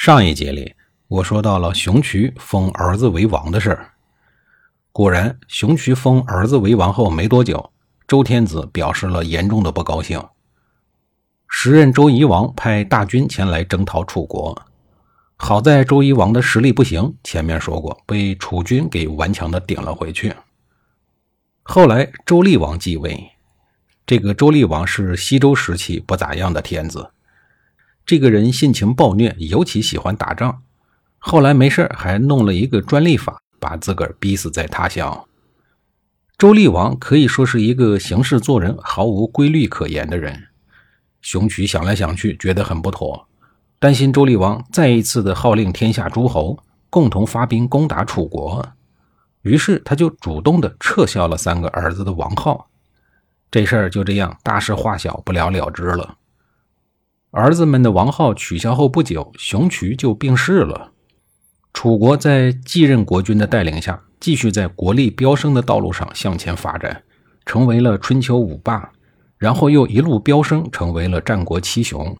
上一节里，我说到了熊渠封儿子为王的事儿。果然，熊渠封儿子为王后没多久，周天子表示了严重的不高兴。时任周夷王派大军前来征讨楚国，好在周夷王的实力不行，前面说过被楚军给顽强的顶了回去。后来周厉王继位，这个周厉王是西周时期不咋样的天子。这个人性情暴虐，尤其喜欢打仗。后来没事还弄了一个专利法，把自个儿逼死在他乡。周厉王可以说是一个行事做人毫无规律可言的人。熊渠想来想去，觉得很不妥，担心周厉王再一次的号令天下诸侯共同发兵攻打楚国，于是他就主动的撤销了三个儿子的王号。这事儿就这样大事化小，不了了之了。儿子们的王号取消后不久，熊渠就病逝了。楚国在继任国君的带领下，继续在国力飙升的道路上向前发展，成为了春秋五霸，然后又一路飙升，成为了战国七雄。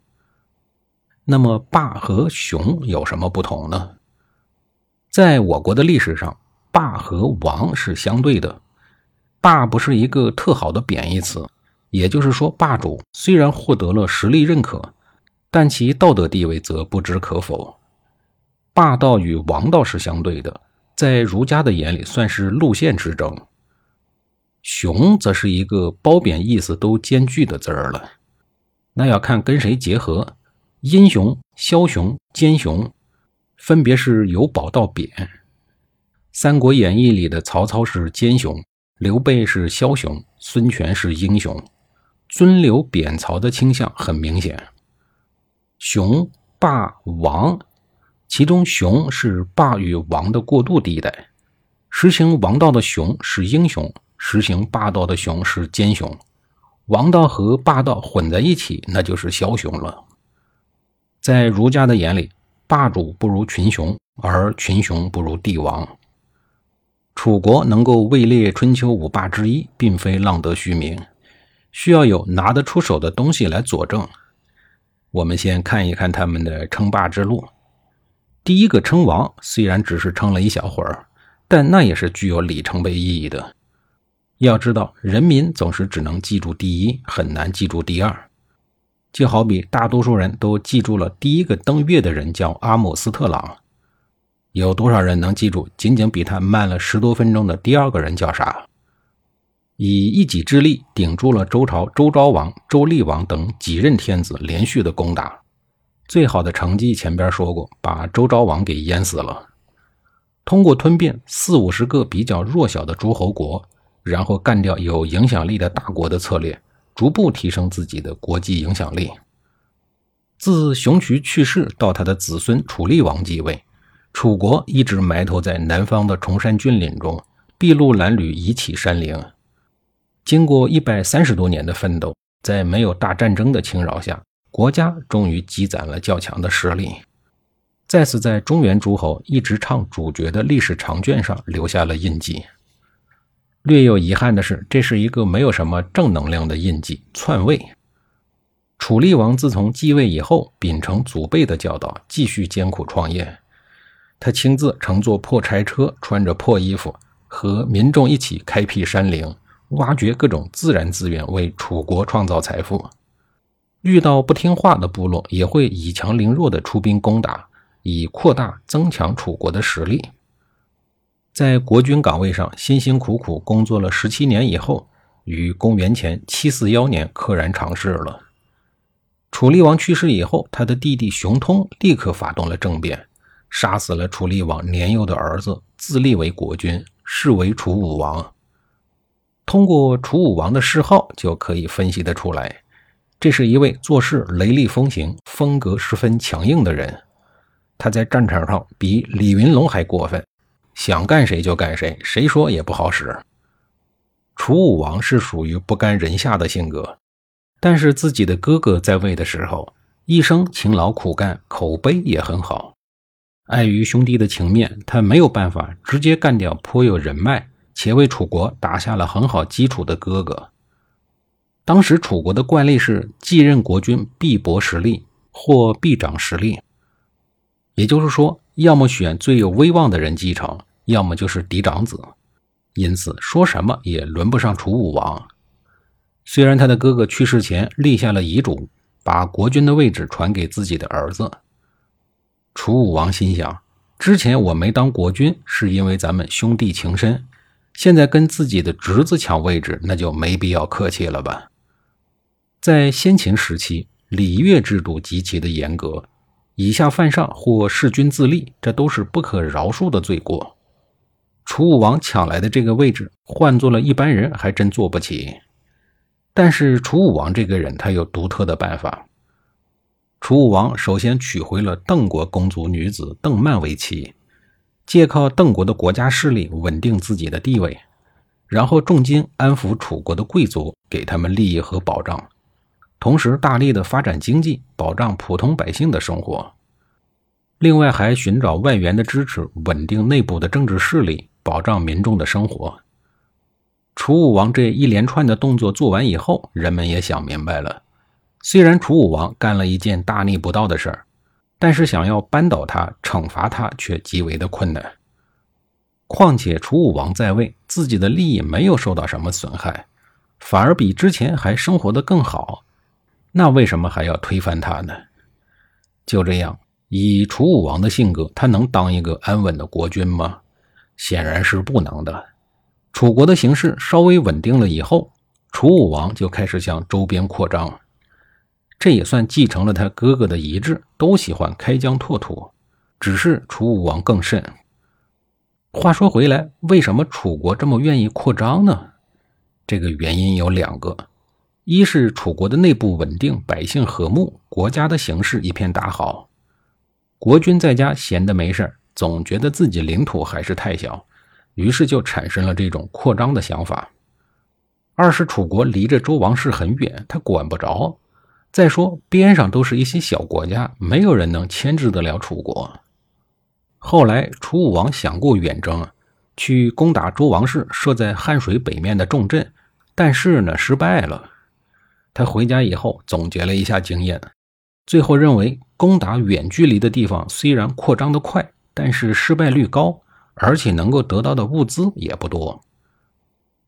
那么，霸和雄有什么不同呢？在我国的历史上，霸和王是相对的。霸不是一个特好的贬义词，也就是说，霸主虽然获得了实力认可。但其道德地位则不知可否。霸道与王道是相对的，在儒家的眼里算是路线之争。雄则是一个褒贬意思都兼具的字儿了，那要看跟谁结合。英雄、枭雄、奸雄，分别是由褒到贬。《三国演义》里的曹操是奸雄，刘备是枭雄，孙权是英雄，尊刘贬曹的倾向很明显。雄、霸、王，其中雄是霸与王的过渡地带。实行王道的雄是英雄，实行霸道的雄是奸雄。王道和霸道混在一起，那就是枭雄了。在儒家的眼里，霸主不如群雄，而群雄不如帝王。楚国能够位列春秋五霸之一，并非浪得虚名，需要有拿得出手的东西来佐证。我们先看一看他们的称霸之路。第一个称王，虽然只是称了一小会儿，但那也是具有里程碑意义的。要知道，人民总是只能记住第一，很难记住第二。就好比大多数人都记住了第一个登月的人叫阿姆斯特朗，有多少人能记住仅仅比他慢了十多分钟的第二个人叫啥？以一己之力顶住了周朝周昭王、周厉王等几任天子连续的攻打，最好的成绩前边说过，把周昭王给淹死了。通过吞并四五十个比较弱小的诸侯国，然后干掉有影响力的大国的策略，逐步提升自己的国际影响力。自熊渠去世到他的子孙楚厉王继位，楚国一直埋头在南方的崇山峻岭中，筚路蓝缕，以启山陵。经过一百三十多年的奋斗，在没有大战争的侵扰下，国家终于积攒了较强的实力，再次在中原诸侯一直唱主角的历史长卷上留下了印记。略有遗憾的是，这是一个没有什么正能量的印记——篡位。楚厉王自从继位以后，秉承祖辈的教导，继续艰苦创业。他亲自乘坐破柴车，穿着破衣服，和民众一起开辟山陵。挖掘各种自然资源，为楚国创造财富。遇到不听话的部落，也会以强凌弱的出兵攻打，以扩大增强楚国的实力。在国君岗位上辛辛苦苦工作了十七年以后，于公元前七四幺年溘然长逝了。楚厉王去世以后，他的弟弟熊通立刻发动了政变，杀死了楚厉王年幼的儿子，自立为国君，是为楚武王。通过楚武王的谥号就可以分析得出来，这是一位做事雷厉风行、风格十分强硬的人。他在战场上比李云龙还过分，想干谁就干谁，谁说也不好使。楚武王是属于不甘人下的性格，但是自己的哥哥在位的时候，一生勤劳苦干，口碑也很好。碍于兄弟的情面，他没有办法直接干掉颇有人脉且为楚国打下了很好基础的哥哥。当时楚国的惯例是继任国君必薄实力或必长实力。也就是说，要么选最有威望的人继承，要么就是嫡长子。因此，说什么也轮不上楚武王。虽然他的哥哥去世前立下了遗嘱，把国君的位置传给自己的儿子。楚武王心想：之前我没当国君，是因为咱们兄弟情深；现在跟自己的侄子抢位置，那就没必要客气了吧？在先秦时期，礼乐制度极其的严格。以下犯上或弑君自立，这都是不可饶恕的罪过。楚武王抢来的这个位置，换做了一般人还真坐不起。但是楚武王这个人，他有独特的办法。楚武王首先娶回了邓国公族女子邓曼为妻，借靠邓国的国家势力稳定自己的地位，然后重金安抚楚国的贵族，给他们利益和保障。同时，大力的发展经济，保障普通百姓的生活。另外，还寻找外援的支持，稳定内部的政治势力，保障民众的生活。楚武王这一连串的动作做完以后，人们也想明白了：虽然楚武王干了一件大逆不道的事儿，但是想要扳倒他、惩罚他却极为的困难。况且，楚武王在位，自己的利益没有受到什么损害，反而比之前还生活的更好。那为什么还要推翻他呢？就这样，以楚武王的性格，他能当一个安稳的国君吗？显然是不能的。楚国的形势稍微稳定了以后，楚武王就开始向周边扩张，这也算继承了他哥哥的遗志，都喜欢开疆拓土。只是楚武王更甚。话说回来，为什么楚国这么愿意扩张呢？这个原因有两个。一是楚国的内部稳定，百姓和睦，国家的形势一片大好。国君在家闲的没事总觉得自己领土还是太小，于是就产生了这种扩张的想法。二是楚国离着周王室很远，他管不着。再说边上都是一些小国家，没有人能牵制得了楚国。后来楚武王想过远征，去攻打周王室设在汉水北面的重镇，但是呢，失败了。他回家以后总结了一下经验，最后认为攻打远距离的地方虽然扩张的快，但是失败率高，而且能够得到的物资也不多。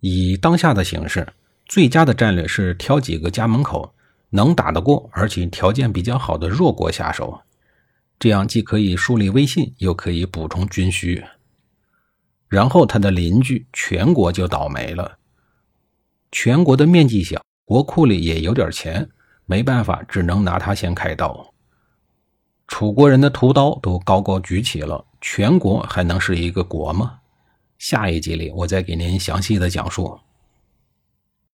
以当下的形势，最佳的战略是挑几个家门口能打得过，而且条件比较好的弱国下手，这样既可以树立威信，又可以补充军需。然后他的邻居全国就倒霉了，全国的面积小。国库里也有点钱，没办法，只能拿他先开刀。楚国人的屠刀都高高举起了，全国还能是一个国吗？下一集里我再给您详细的讲述。